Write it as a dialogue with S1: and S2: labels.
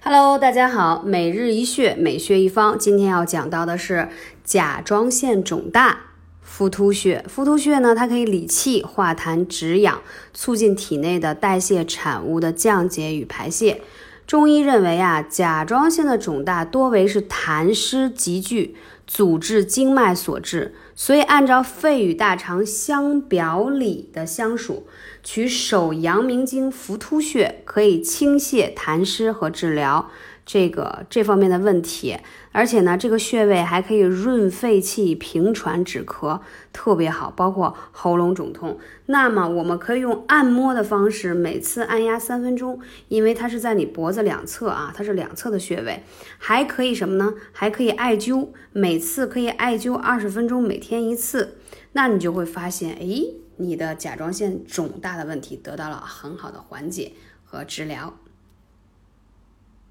S1: Hello，大家好，每日一穴，每穴一方。今天要讲到的是甲状腺肿大腹突穴。腹突穴呢，它可以理气、化痰、止痒，促进体内的代谢产物的降解与排泄。中医认为啊，甲状腺的肿大多为是痰湿积聚，阻滞经脉所致。所以，按照肺与大肠相表里的相属，取手阳明经浮突穴，可以清泻痰湿和治疗这个这方面的问题。而且呢，这个穴位还可以润肺气、平喘止咳，特别好。包括喉咙肿痛，那么我们可以用按摩的方式，每次按压三分钟，因为它是在你脖子两侧啊，它是两侧的穴位。还可以什么呢？还可以艾灸，每次可以艾灸二十分钟，每天一次。那你就会发现，哎，你的甲状腺肿大的问题得到了很好的缓解和治疗。